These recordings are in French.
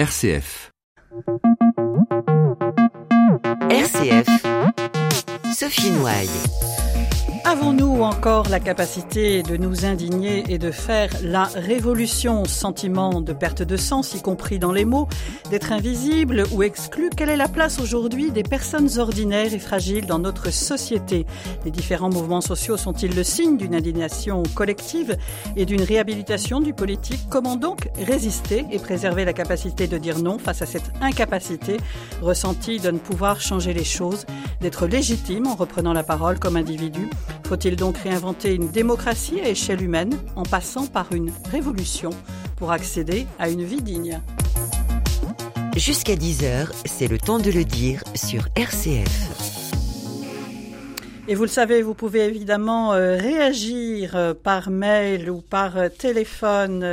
RCF. RCF. Sophie Noailles. Avons-nous encore la capacité de nous indigner et de faire la révolution? Sentiment de perte de sens, y compris dans les mots, d'être invisible ou exclu Quelle est la place aujourd'hui des personnes ordinaires et fragiles dans notre société? Les différents mouvements sociaux sont-ils le signe d'une indignation collective et d'une réhabilitation du politique? Comment donc résister et préserver la capacité de dire non face à cette incapacité ressentie de ne pouvoir changer les choses, d'être légitime en reprenant la parole comme individu? Faut-il donc réinventer une démocratie à échelle humaine en passant par une révolution pour accéder à une vie digne? Jusqu'à 10h, c'est le temps de le dire sur RCF. Et vous le savez, vous pouvez évidemment euh, réagir euh, par mail ou par euh, téléphone.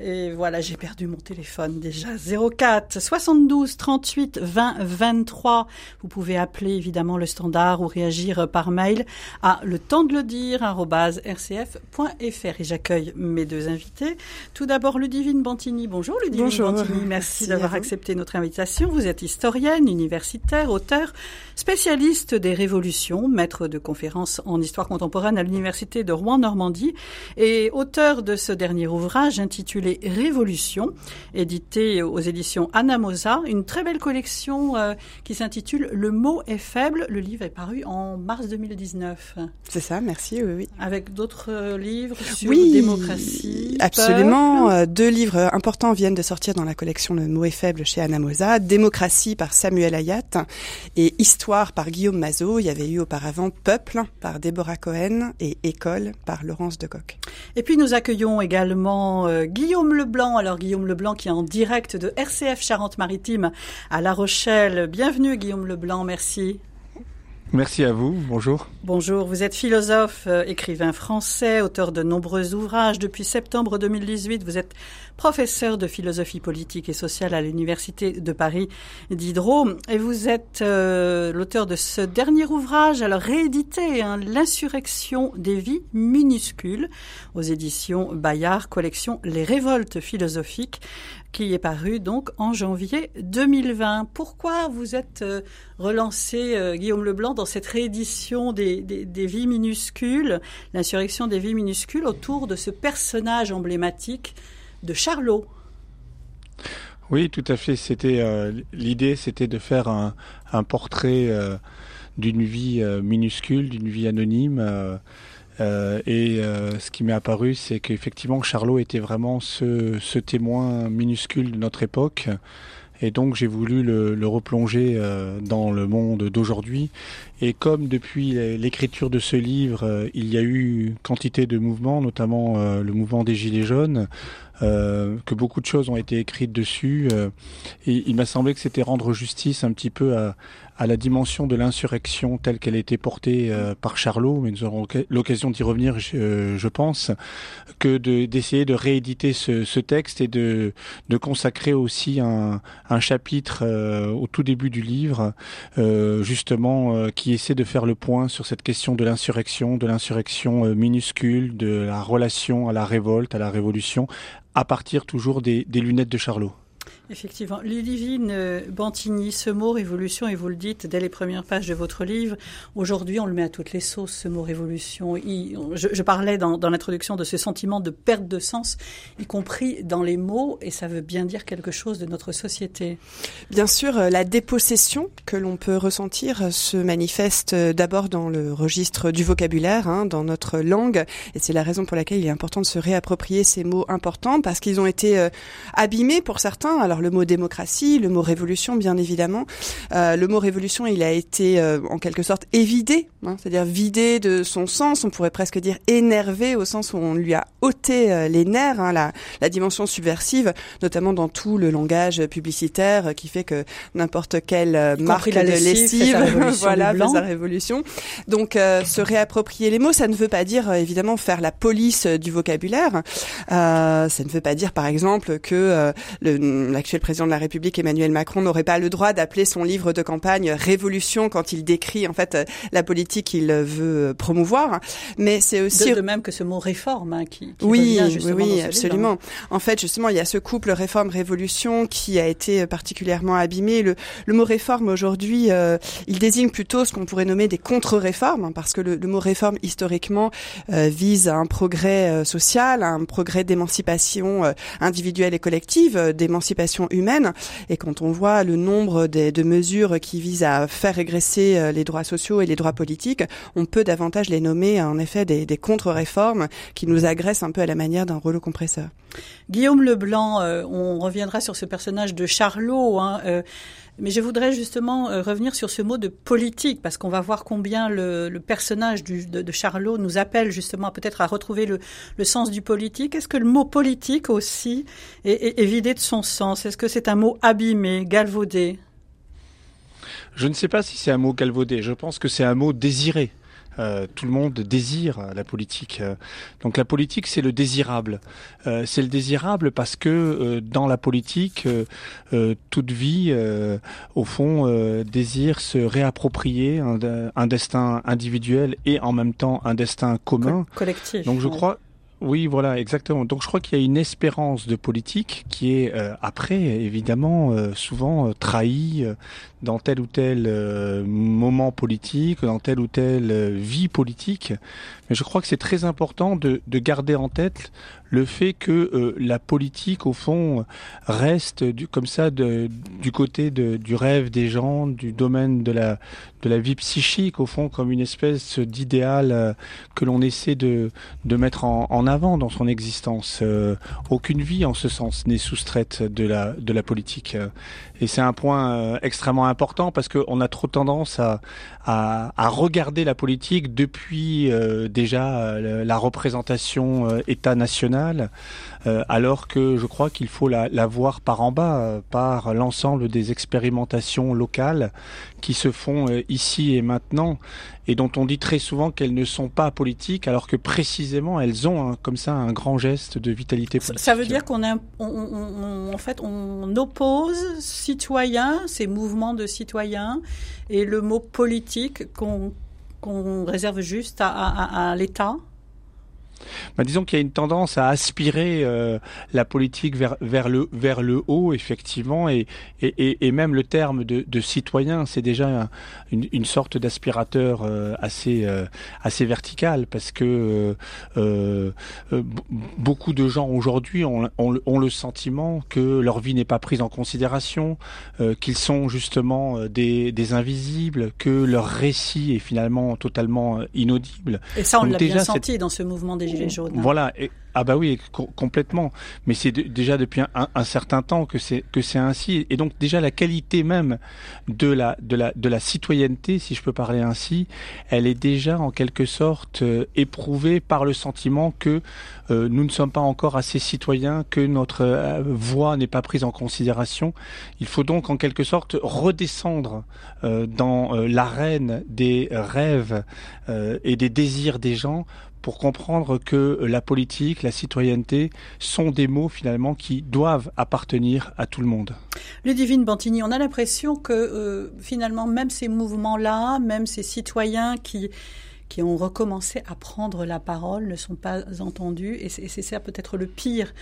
Et voilà, j'ai perdu mon téléphone déjà. 04 72 38 20 23. Vous pouvez appeler évidemment le standard ou réagir par mail à le temps de le dire rcf.fr. Et j'accueille mes deux invités. Tout d'abord, Ludivine Bantini. Bonjour Ludivine Bonjour. Bantini. Merci, d'avoir accepté notre invitation. Vous êtes historienne, universitaire, auteur, spécialiste des révolutions, maître de conférences en histoire contemporaine à l'université de Rouen-Normandie et auteur de ce dernier ouvrage intitulé les Révolutions, édité aux éditions Anamosa, une très belle collection euh, qui s'intitule Le mot est faible. Le livre est paru en mars 2019. C'est ça, merci, oui, oui. Avec d'autres euh, livres sur oui, démocratie. Absolument. Peuple. Euh, deux livres importants viennent de sortir dans la collection Le mot est faible chez Anamosa. Démocratie par Samuel Ayat et Histoire par Guillaume Mazot. Il y avait eu auparavant Peuple par Déborah Cohen et École par Laurence Decoq. Et puis nous accueillons également euh, Guillaume Leblanc. Alors Guillaume Leblanc qui est en direct de RCF Charente-Maritime à La Rochelle. Bienvenue Guillaume Leblanc, merci. Merci à vous, bonjour. Bonjour, vous êtes philosophe, euh, écrivain français, auteur de nombreux ouvrages. Depuis septembre 2018, vous êtes professeur de philosophie politique et sociale à l'Université de Paris Diderot. Et vous êtes euh, l'auteur de ce dernier ouvrage, alors réédité, hein, L'insurrection des vies minuscules, aux éditions Bayard, collection Les révoltes philosophiques qui est paru donc en janvier 2020. Pourquoi vous êtes euh, relancé, euh, Guillaume Leblanc, dans cette réédition des, des, vies minuscules, l'insurrection des vies minuscules, autour de ce personnage emblématique de Charlot? Oui, tout à fait. C'était euh, l'idée, c'était de faire un, un portrait d'une vie minuscule, d'une vie anonyme. Euh, et euh, ce qui m'est apparu, c'est qu'effectivement, Charlot était vraiment ce, ce, témoin minuscule de notre époque. Et donc, j'ai voulu le, le replonger euh, dans le monde d'aujourd'hui. Et comme depuis l'écriture de ce livre, il y a eu quantité de mouvements, notamment le mouvement des Gilets jaunes, euh, que beaucoup de choses ont été écrites dessus. Euh, et il m'a semblé que c'était rendre justice un petit peu à, à la dimension de l'insurrection telle qu'elle a été portée euh, par Charlot, mais nous aurons l'occasion d'y revenir, je, je, pense, que d'essayer de, rééditer ce, texte et de, consacrer aussi un, chapitre au tout début du livre, justement, qui essaie de faire le point sur cette question de l'insurrection, de l'insurrection minuscule, de la relation à la révolte, à la révolution, à partir toujours des lunettes de Charlot. Effectivement. Ludivine Bantigny, ce mot révolution, et vous le dites dès les premières pages de votre livre, aujourd'hui on le met à toutes les sauces, ce mot révolution. Je, parlais dans, l'introduction de ce sentiment de perte de sens, y compris dans les mots, et ça veut bien dire quelque chose de notre société. Bien sûr, la dépossession que l'on peut ressentir se manifeste d'abord dans le registre du vocabulaire, hein, dans notre langue, et c'est la raison pour laquelle il est important de se réapproprier ces mots importants, parce qu'ils ont été euh, abîmés pour certains. Le mot démocratie, le mot révolution, bien évidemment. Euh, le mot révolution, il a été euh, en quelque sorte évidé, hein, c'est-à-dire vidé de son sens. On pourrait presque dire énervé au sens où on lui a ôté euh, les nerfs, hein, la, la, dimension subversive, notamment dans tout le langage publicitaire qui fait que n'importe quelle marque la de lessive, voilà, fait sa révolution. Donc se réapproprier les mots, ça ne veut pas dire évidemment faire la police du vocabulaire. ça ne veut pas dire, par exemple, que le, la l'actuel président de la République Emmanuel Macron n'aurait pas le droit d'appeler son livre de campagne Révolution quand il décrit en fait la politique qu'il veut promouvoir. Mais c'est aussi de, même que ce mot réforme hein, qui, qui oui, revient justement oui, dans ce absolument. livre. En fait, justement, il y a ce couple réforme-révolution qui a été particulièrement abîmé. Le, le mot réforme aujourd'hui, euh, il désigne plutôt ce qu'on pourrait nommer des contre-réformes, hein, parce que le, le, mot réforme historiquement euh, vise à un progrès euh, social, à un progrès d'émancipation euh, individuelle et collective, euh, d'émancipation humaine. Et quand on voit le nombre de, de mesures qui visent à faire régresser euh, les droits sociaux et les droits politiques, on peut davantage les nommer en effet des, des contre-réformes qui nous agressent un peu à la manière d'un rouleau compresseur. Guillaume Leblanc, euh, on reviendra sur ce personnage de Charlot. Hein, euh, mais je voudrais justement euh, revenir sur ce mot de politique, parce qu'on va voir combien le, personnage de, Charlot nous appelle justement peut-être à retrouver le, sens du politique. Est-ce que le mot politique aussi est vidé de son sens? Est-ce que c'est un mot abîmé, galvaudé? Je ne sais pas si c'est un mot galvaudé. Je pense que c'est un mot désiré. Euh, tout le monde désire la politique. Donc la politique, c'est le désirable. Euh, c'est le désirable parce que euh, dans la politique, toute vie, au fond, désire se réapproprier un, un, destin individuel et en même temps un destin commun. Co collectif. Donc je crois. Oui, voilà, exactement. Donc je crois qu'il y a une espérance de politique qui est euh, après, évidemment, euh, souvent euh, trahie dans tel ou tel moment politique, dans telle ou telle vie politique. Mais je crois que c'est très important de, de, garder en tête le fait que la politique, au fond, reste du, comme ça de, du côté de, du rêve des gens, du domaine de la, de la vie psychique, au fond, comme une espèce d'idéal que l'on essaie de, de mettre en, en avant dans son existence. Euh, aucune vie en ce sens n'est soustraite de la, de la politique. Et c'est un point euh, extrêmement important parce qu'on a trop tendance à, à, à, regarder la politique depuis euh, déjà la représentation euh, État national, alors que je crois qu'il faut la, la, voir par en bas, par l'ensemble des expérimentations locales qui se font ici et maintenant et dont on dit très souvent qu'elles ne sont pas politiques, alors que précisément elles ont un, comme ça un grand geste de vitalité politique. Ça veut dire qu'on on, on, en fait on oppose citoyens, ces mouvements de citoyens, et le mot politique qu'on qu réserve juste à, à, à l'État bah, disons qu'il y a une tendance à aspirer euh, la politique vers, vers, le, vers le haut, effectivement, et, et, et même le terme de, de citoyen, c'est déjà un, une, une, sorte d'aspirateur euh, assez, euh, assez vertical, parce que beaucoup de gens aujourd'hui ont, ont, ont, le sentiment que leur vie n'est pas prise en considération, qu'ils sont justement des, des, invisibles, que leur récit est finalement totalement inaudible. Et ça, on l'a bien senti cette... dans ce mouvement des Jaunes. Voilà. Ah bah oui, co complètement. Mais c'est déjà depuis un, certain temps que c'est que c'est ainsi. Et donc déjà la qualité même de la de la de la citoyenneté, si je peux parler ainsi, elle est déjà en quelque sorte euh, éprouvée par le sentiment que euh, nous ne sommes pas encore assez citoyens, que notre euh, voix n'est pas prise en considération. Il faut donc en quelque sorte redescendre dans l'arène des rêves et des désirs des gens pour comprendre que la politique, la citoyenneté sont des mots finalement qui doivent appartenir à tout le monde. Ludivine Bantigny, on a l'impression que euh, finalement même ces mouvements-là, même ces citoyens qui qui ont recommencé à prendre la parole ne sont pas entendus et c'est peut-être le pire.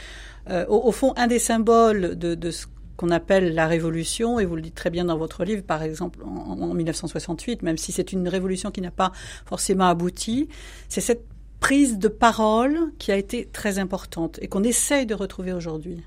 Euh, au, fond, un des symboles de, de ce qu'on appelle la révolution, et vous le dites très bien dans votre livre, par exemple en, en 1968, même si c'est une révolution qui n'a pas forcément abouti, c'est cette prise de parole qui a été très importante et qu'on essaye de retrouver aujourd'hui.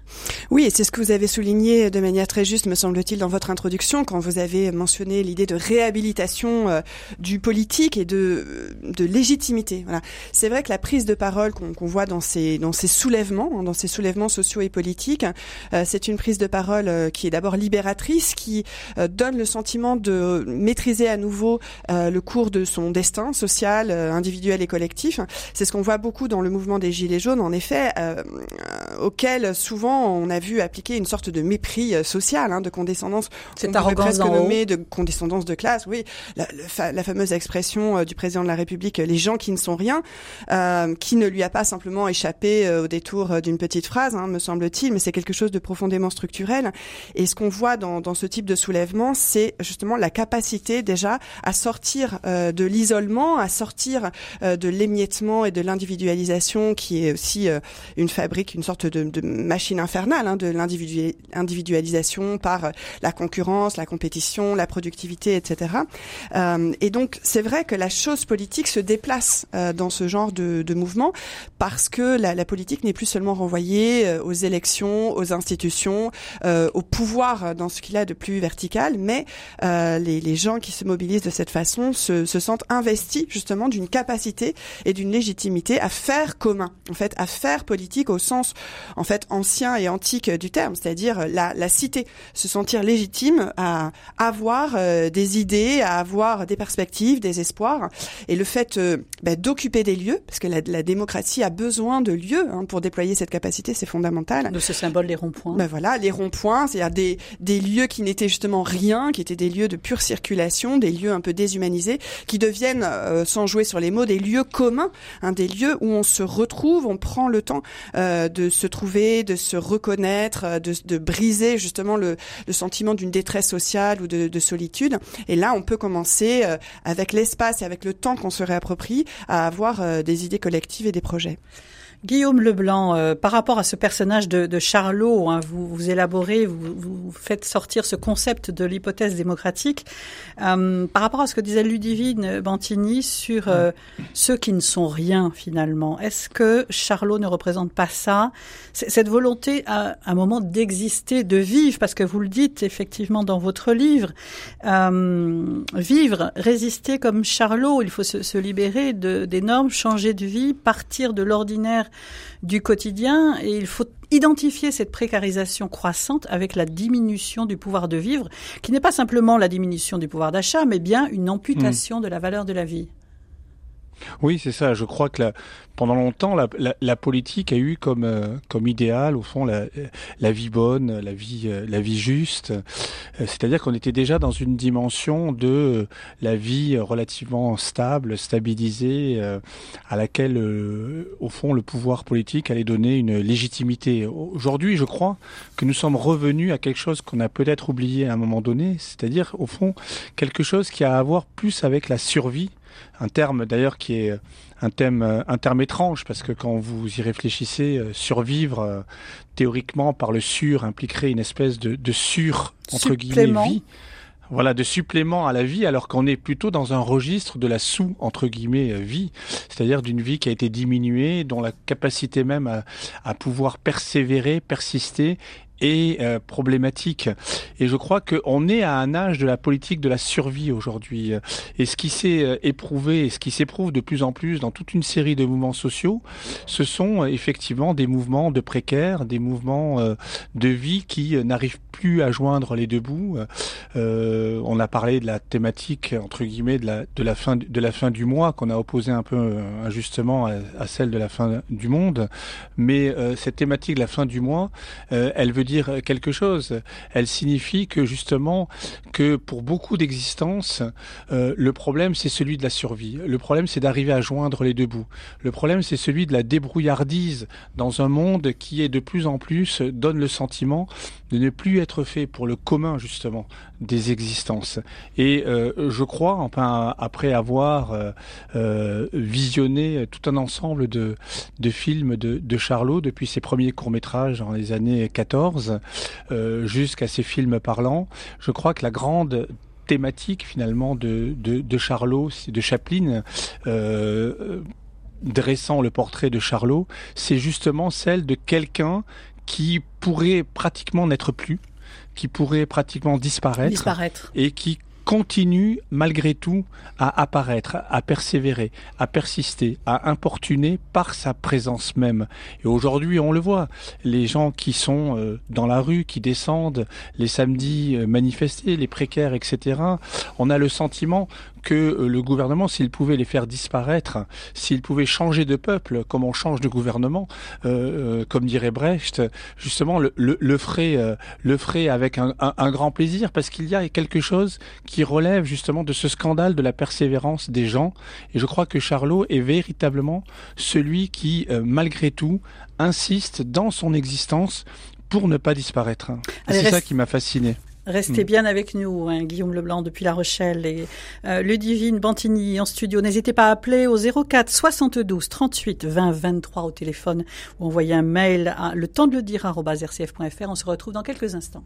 Oui, et c'est ce que vous avez souligné de manière très juste, me semble-t-il, dans votre introduction, quand vous avez mentionné l'idée de réhabilitation euh, du politique et de, de légitimité. Voilà. C'est vrai que la prise de parole qu'on qu voit dans ces, dans ces soulèvements, hein, dans ces soulèvements sociaux et politiques, euh, c'est une prise de parole euh, qui est d'abord libératrice, qui euh, donne le sentiment de maîtriser à nouveau euh, le cours de son destin social, euh, individuel et collectif c'est ce qu'on voit beaucoup dans le mouvement des Gilets jaunes, en effet, euh, auquel souvent on a vu appliquer une sorte de mépris social, hein, de condescendance. C'est arrogance presque de condescendance de classe, oui. La, la fameuse expression du président de la République, les gens qui ne sont rien, qui ne lui a pas simplement échappé au détour d'une petite phrase, hein, me semble-t-il, mais c'est quelque chose de profondément structurel. Et ce qu'on voit dans, dans ce type de soulèvement, c'est justement la capacité déjà à sortir euh, de l'isolement, à sortir euh, de l'émiettement et de l'individualisation qui est aussi euh, une fabrique, une sorte de, machine infernale hein, de l'individualisation par la concurrence, la compétition, la productivité, etc. et donc c'est vrai que la chose politique se déplace dans ce genre de, mouvement parce que la, politique n'est plus seulement renvoyée aux élections, aux institutions, au pouvoir dans ce qu'il a de plus vertical, mais euh, les, les, gens qui se mobilisent de cette façon se, se sentent investis justement d'une capacité et d'une légitimité à faire commun, en fait, à faire politique au sens en fait ancien et antique du terme, c'est-à-dire la, la cité, se sentir légitime à avoir euh, des idées, à avoir des perspectives, des espoirs, et le fait euh, bah, d'occuper des lieux, parce que la, la, démocratie a besoin de lieux hein, pour déployer cette capacité, c'est fondamental. De ce symbole des ronds-points. Ben voilà, les ronds-points, c'est-à-dire des, des lieux qui n'étaient justement rien, qui étaient des lieux de pure circulation, des lieux un peu déshumanisés, qui deviennent, euh, sans jouer sur les mots, des lieux communs, hein, des lieux où on se retrouve, on prend le temps euh, de se trouver, de se reconnaître, euh, de, briser justement le, sentiment d'une détresse sociale ou de, de, solitude. Et là, on peut commencer, euh, avec l'espace et avec le temps qu'on se réapproprie, à avoir des idées collectives et des projets. Guillaume Leblanc, euh, par rapport à ce personnage de, de Charlot, hein, vous, vous élaborez, vous, vous, faites sortir ce concept de l'hypothèse démocratique. Euh, par rapport à ce que disait Ludivine Bantini sur euh, ceux qui ne sont rien finalement, est-ce que Charlot ne représente pas ça? Cette volonté à un moment d'exister, de vivre, parce que vous le dites effectivement dans votre livre, vivre, résister comme Charlot, il faut se, se libérer de, des normes, changer de vie, partir de l'ordinaire du quotidien et il faut identifier cette précarisation croissante avec la diminution du pouvoir de vivre, qui n'est pas simplement la diminution du pouvoir d'achat, mais bien une amputation mmh. de la valeur de la vie. Oui, c'est ça. Je crois que pendant longtemps, la, politique a eu comme euh, idéal, au fond, la, vie bonne, la vie euh, juste. Euh, c'est-à-dire qu'on était déjà dans une dimension de la vie relativement stable, stabilisée, à laquelle, au fond, le pouvoir politique allait donner une légitimité. Aujourd'hui, je crois que nous sommes revenus à quelque chose qu'on a peut-être oublié à un moment donné, c'est-à-dire, au fond, quelque chose qui a à voir plus avec la survie un terme d'ailleurs qui est un thème euh, un terme étrange parce que quand vous y réfléchissez euh, survivre euh, théoriquement par le sur impliquerait une espèce de, de sur entre guillemets vie. Voilà de supplément à la vie alors qu'on est plutôt dans un registre de la sous entre guillemets vie. C'est-à-dire d'une vie qui a été diminuée dont la capacité même à, à pouvoir persévérer persister et euh, problématique. Et je crois qu'on est à un âge de la politique de la survie aujourd'hui. Et ce qui s'est euh, éprouvé et ce qui s'éprouve de plus en plus dans toute une série de mouvements sociaux, ce sont euh, effectivement des mouvements de précaires, des mouvements euh, de vie qui n'arrivent plus à joindre les deux bouts. Euh, on a parlé de la thématique entre guillemets de la, de la fin de la fin du mois qu'on a opposé un peu injustement à, celle de la fin du monde. Mais cette thématique de la fin du mois, elle veut dire quelque chose. Elle signifie que justement que pour beaucoup d'existences, euh, le problème c'est celui de la survie. Le problème c'est d'arriver à joindre les deux bouts. Le problème c'est celui de la débrouillardise dans un monde qui est de plus en plus donne le sentiment de ne plus être fait pour le commun justement des existences. Et euh, je crois, enfin après avoir euh, euh, visionné tout un ensemble de, films de, Charlot depuis ses premiers courts métrages dans les années 14 euh, jusqu'à ses films parlants, je crois que la grande thématique finalement de, Charlot, de Chaplin, dressant le portrait de Charlot, c'est justement celle de quelqu'un qui pourrait pratiquement n'être plus, qui pourrait pratiquement disparaître, disparaître. et qui continue malgré tout à apparaître, à persévérer, à persister, à importuner par sa présence même. Et aujourd'hui, on le voit, les gens qui sont euh, dans la rue, qui descendent les samedis euh, manifester, les précaires, etc., on a le sentiment que euh, le gouvernement, s'il pouvait les faire disparaître, s'il pouvait changer de peuple, comme on change de gouvernement, comme dirait Brecht, justement le, le, ferait, le ferait avec un, un grand plaisir, parce qu'il y a quelque chose qui relève justement de ce scandale de la persévérance des gens. Et je crois que Charlot est véritablement celui qui, malgré tout, insiste dans son existence pour ne pas disparaître. C'est ça qui m'a fasciné. Restez mm. bien avec nous, hein, Guillaume Leblanc depuis La Rochelle et euh, Ludivine Bantigny en studio. N'hésitez pas à appeler au 04 72 38 20 23 au téléphone ou envoyer un mail à le temps de le dire rcf.fr. On se retrouve dans quelques instants.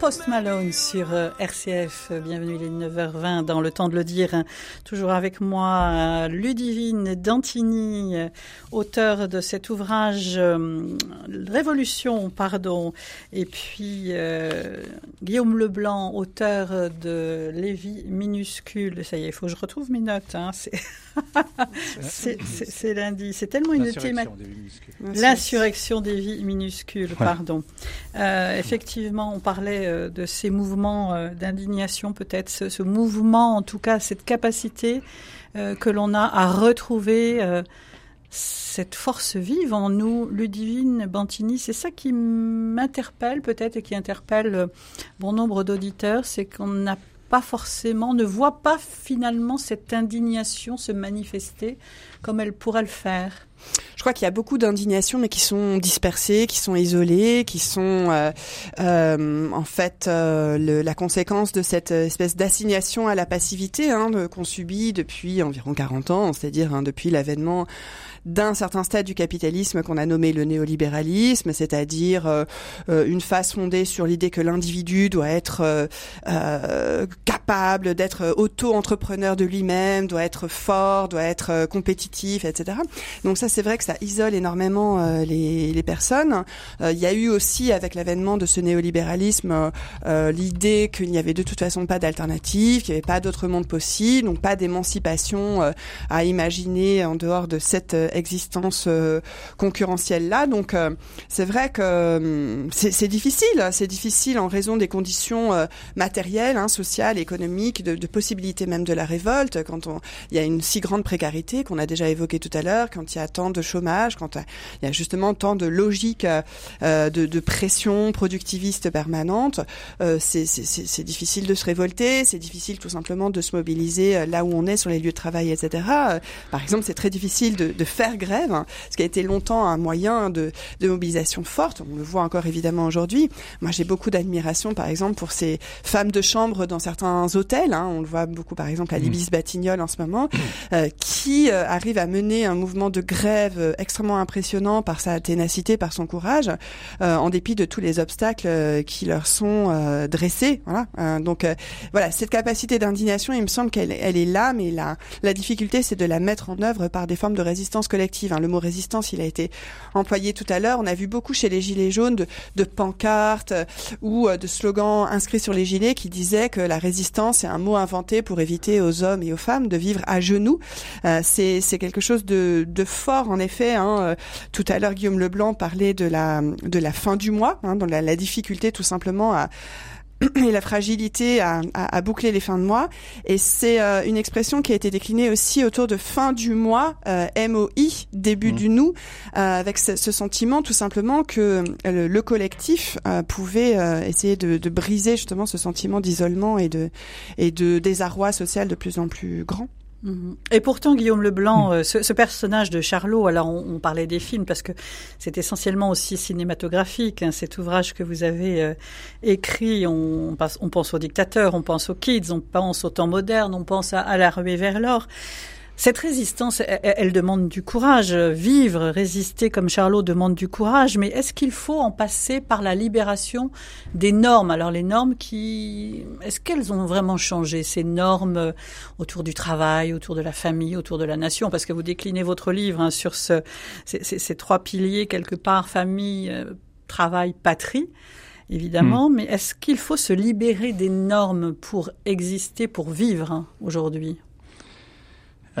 Post Malone sur euh, RCF. Bienvenue, il est 9h20 dans le temps de le dire. Toujours avec moi, Ludivine Dantini, auteur de cet ouvrage euh, Révolution, pardon, et puis euh, Guillaume Leblanc, auteur de Lévi minuscule. Ça y est, il faut que je retrouve mes notes. Hein. lundi. C'est tellement une thématique. L'insurrection des vies minuscules, pardon. effectivement, on parlait de ces mouvements euh, d'indignation, peut-être ce, mouvement, en tout cas cette capacité euh, que l'on a à retrouver euh, cette force vive en nous, Ludivine Bantini, c'est ça qui m'interpelle peut-être et qui interpelle bon nombre d'auditeurs, c'est qu'on n'a pas forcément, ne voit pas finalement cette indignation se manifester comme elle pourrait le faire. Je crois qu'il y a beaucoup d'indignations, mais qui sont dispersées, qui sont isolées, qui sont euh, euh, en fait euh, la conséquence de cette espèce d'assignation à la passivité hein, qu'on subit depuis environ 40 ans, c'est-à-dire hein, depuis l'avènement d'un certain stade du capitalisme qu'on a nommé le néolibéralisme, c'est-à-dire euh, euh, une phase fondée sur l'idée que l'individu doit être euh, capable d'être auto-entrepreneur de lui-même, doit être fort, doit être compétitif, etc. Donc ça, c'est vrai que ça isole énormément les, les, personnes. Il y a eu aussi, avec l'avènement de ce néolibéralisme, l'idée qu'il n'y avait de toute façon pas d'alternative, qu'il n'y avait pas d'autre monde possible, donc pas d'émancipation à imaginer en dehors de cette existence concurrentielle-là. Donc c'est vrai que hum, c'est difficile, c'est difficile en raison des conditions matérielles, hein, sociales, économiques, de, de possibilités même de la révolte, quand il y a une si grande précarité qu'on a déjà évoqué tout à l'heure, quand il y a tant de chômage, quand il y a justement tant de logique euh, de, de, pression productiviste permanente, euh, c'est difficile de se révolter, c'est difficile tout simplement de se mobiliser euh, là où on est sur les lieux de travail, etc. Par exemple, c'est très difficile de, de, faire grève, hein, ce qui a été longtemps un moyen de, de mobilisation forte. On le voit encore évidemment aujourd'hui. Moi, j'ai beaucoup d'admiration, par exemple, pour ces femmes de chambre dans certains hôtels. Hein. On le voit beaucoup, par exemple, à mmh. l'Ibis Batignolles en ce moment, euh, qui euh, arrive à mener un mouvement de grève euh, extrêmement impressionnant par sa ténacité, par son courage, en dépit de tous les obstacles qui leur sont dressés. Voilà. donc voilà, cette capacité d'indignation, il me semble qu'elle elle est là, mais la, la difficulté, c'est de la mettre en œuvre par des formes de résistance collective. Hein. Le mot résistance, il a été employé tout à l'heure. On a vu beaucoup chez les Gilets jaunes de, de pancartes ou de slogans inscrits sur les gilets qui disaient que la résistance est un mot inventé pour éviter aux hommes et aux femmes de vivre à genoux. Euh, c'est quelque chose de, de, fort en effet. Hein. Euh, tout à l'heure, Guillaume Leblanc parlait de la de la fin du mois, hein, dans la, la difficulté tout simplement à et la fragilité à, à, boucler les fins de mois. Et c'est euh, une expression qui a été déclinée aussi autour de fin du mois, euh, MOI, début mmh. du nous, euh, avec ce, ce, sentiment tout simplement que le, collectif pouvait essayer de, de, briser justement ce sentiment d'isolement et de, et de désarroi social de plus en plus grand. Mhm. Et pourtant, Guillaume Leblanc, mm. euh, ce, ce, personnage de Charlot, alors on, on, parlait des films parce que c'est essentiellement aussi cinématographique, hein, cet ouvrage que vous avez euh, écrit. On, on, pense aux dictateurs, on pense aux kids, on pense au temps moderne, on pense à, à la ruée vers l'or. Cette résistance, elle, demande du courage. Vivre, résister comme Charlot demande du courage. Mais est-ce qu'il faut en passer par la libération des normes? Alors les normes qui, est-ce qu'elles ont vraiment changé ces normes autour du travail, autour de la famille, autour de la nation? Parce que vous déclinez votre livre hein, sur ce, ces, ces, trois piliers quelque part famille, euh, travail, patrie évidemment, hmm. mais est-ce qu'il faut se libérer des normes pour exister, pour vivre hein, aujourd'hui?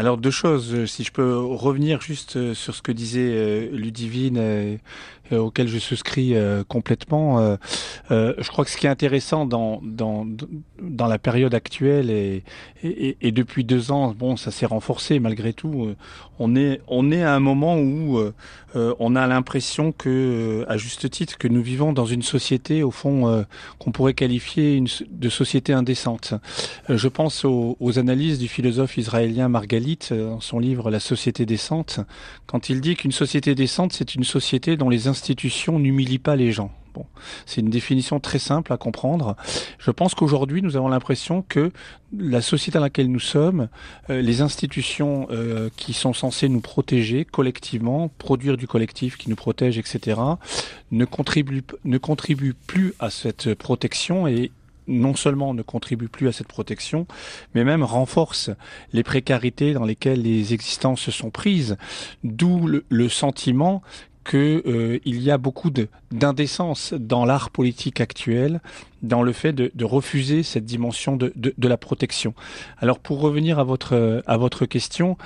Alors deux choses, si je peux revenir juste euh, sur ce que disait euh, Ludivine, euh, auquel je souscris complètement. je crois que ce qui est intéressant dans, dans, dans la période actuelle et, et, depuis deux ans, bon, ça s'est renforcé malgré tout. On est, on est à un moment où on a l'impression que, à juste titre, que nous vivons dans une société, au fond, qu'on pourrait qualifier de société indécente. je pense aux, aux analyses du philosophe israélien Margalit euh, dans son livre La société décente, quand il dit qu'une société décente, c'est une société dont les institutions n'humilient pas les gens. Bon, c'est une définition très simple à comprendre. Je pense qu'aujourd'hui, nous avons l'impression que la société dans laquelle nous sommes, euh, les institutions euh, qui sont censées nous protéger collectivement, produire du collectif qui nous protège, etc., ne contribuent, ne plus à cette protection et non seulement ne contribue plus à cette protection, mais même renforce les précarités dans lesquelles les existences sont prises, d'où le, sentiment qu'il euh, y a beaucoup d'indécence dans l'art politique actuel, dans le fait de, refuser cette dimension de, de, la protection. Alors pour revenir à votre, à votre question,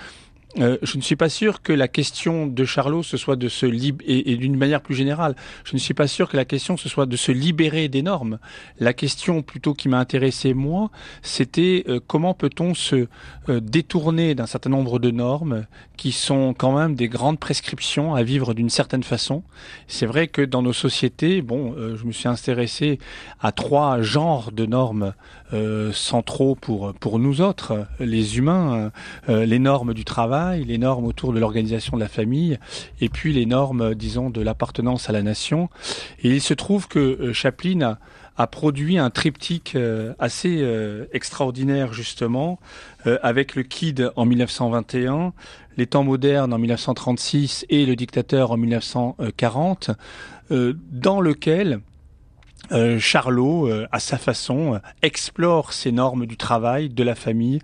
euh, je ne suis pas sûr que la question de Charlot ce soit de se libérer, et, d'une manière plus générale, je ne suis pas sûr que la question ce soit de se libérer des normes. La question plutôt qui m'a intéressé moi, c'était euh, comment peut-on se euh, détourner d'un certain nombre de normes qui sont quand même des grandes prescriptions à vivre d'une certaine façon. C'est vrai que dans nos sociétés, bon, je me suis intéressé à trois genres de normes centraux pour pour nous autres, les humains, les normes du travail les normes autour de l'organisation de la famille, et puis les normes, disons, de l'appartenance à la nation. Et il se trouve que euh, Chaplin a, produit un triptyque euh, assez euh, extraordinaire, justement, avec le Kid en 1921, les temps modernes en 1936 et le dictateur en 1940, dans lequel Charlot, à sa façon, explore ces normes du travail, de la famille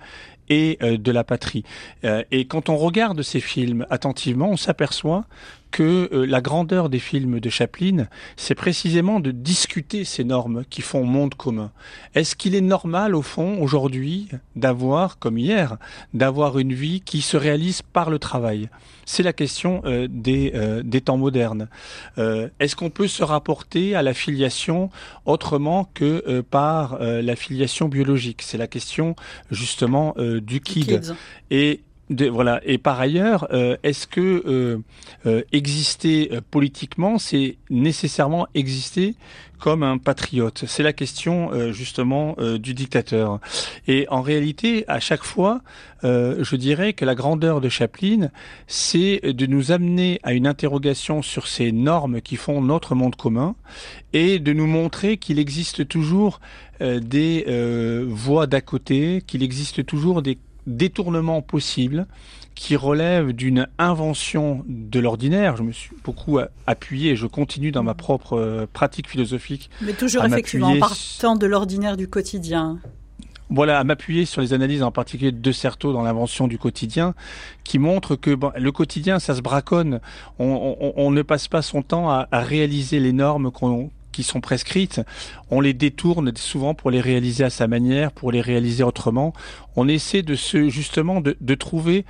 et de la patrie. et quand on regarde ces films attentivement, on s'aperçoit que euh, la grandeur des films de Chaplin, c'est précisément de discuter ces normes qui font monde commun. Est-ce qu'il est normal, au fond, aujourd'hui, d'avoir, comme hier, d'avoir une vie qui se réalise par le travail? C'est la question euh, des, euh, des temps modernes. Est-ce qu'on peut se rapporter à la filiation autrement que par la filiation biologique? C'est la question, justement, du kid. Et voilà. Et par ailleurs, euh, est-ce que euh, euh, exister politiquement, c'est nécessairement exister comme un patriote? C'est la question justement du dictateur. Et en réalité, à chaque fois, je dirais que la grandeur de Chaplin, c'est de nous amener à une interrogation sur ces normes qui font notre monde commun et de nous montrer qu'il existe toujours des voies d'à côté, qu'il existe toujours des détournement possible qui relève d'une invention de l'ordinaire. Je me suis beaucoup appuyé et je continue dans ma propre euh, pratique philosophique. Mais toujours effectivement en partant de l'ordinaire du quotidien. Voilà, à m'appuyer sur les analyses en particulier de Certeau dans l'invention du quotidien, qui montre que le quotidien, ça se braconne. On, ne passe pas son temps à, à réaliser les normes qu'on sont prescrites, on les détourne souvent pour les réaliser à sa manière, pour les réaliser autrement. On essaie de se justement de, trouver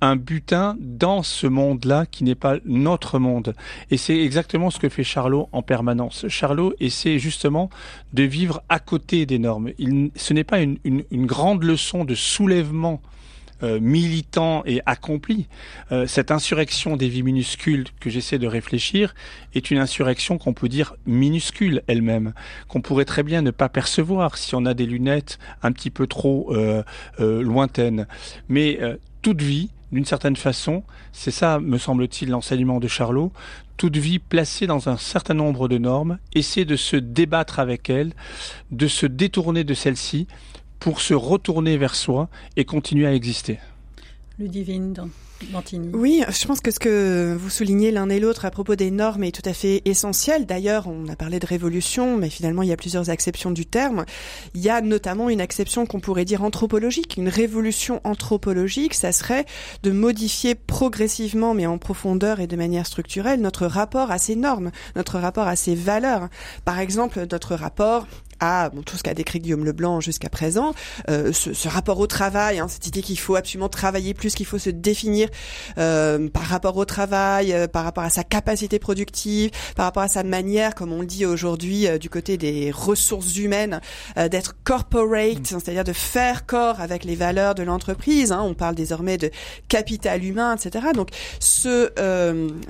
un butin dans ce monde-là qui n'est pas notre monde. Et c'est exactement ce que fait Charlot en permanence. Charlot essaie justement de vivre à côté des normes. Ce n'est pas une grande leçon de soulèvement euh, militant et accompli. Euh, cette insurrection des vies minuscules que j'essaie de réfléchir est une insurrection qu'on peut dire minuscule elle-même, qu'on pourrait très bien ne pas percevoir si on a des lunettes un petit peu trop euh, lointaines. Mais toute vie, d'une certaine façon, c'est ça, me semble-t-il, l'enseignement de Charlot, toute vie placée dans un certain nombre de normes, essaie de se débattre avec elles, de se détourner de celles-ci pour se retourner vers soi et continuer à exister. Ludivine Dantini. Oui, je pense que ce que vous soulignez l'un et l'autre à propos des normes est tout à fait essentiel. D'ailleurs, on a parlé de révolution, mais finalement, il y a plusieurs acceptions du terme. Il y a notamment une acception qu'on pourrait dire anthropologique. Une révolution anthropologique, ça serait de modifier progressivement, mais en profondeur et de manière structurelle, notre rapport à ces normes, notre rapport à ces valeurs. Par exemple, notre rapport à bon, tout ce qu'a décrit Guillaume Leblanc jusqu'à présent, euh, ce, ce, rapport au travail, hein, cette idée qu'il faut absolument travailler plus, qu'il faut se définir euh, par rapport au travail, euh, par rapport à sa capacité productive, par rapport à sa manière, comme on le dit aujourd'hui du côté des ressources humaines, d'être corporate, mm. c'est-à-dire de faire corps avec les valeurs de l'entreprise. Hein, on parle désormais de capital humain, etc. Donc se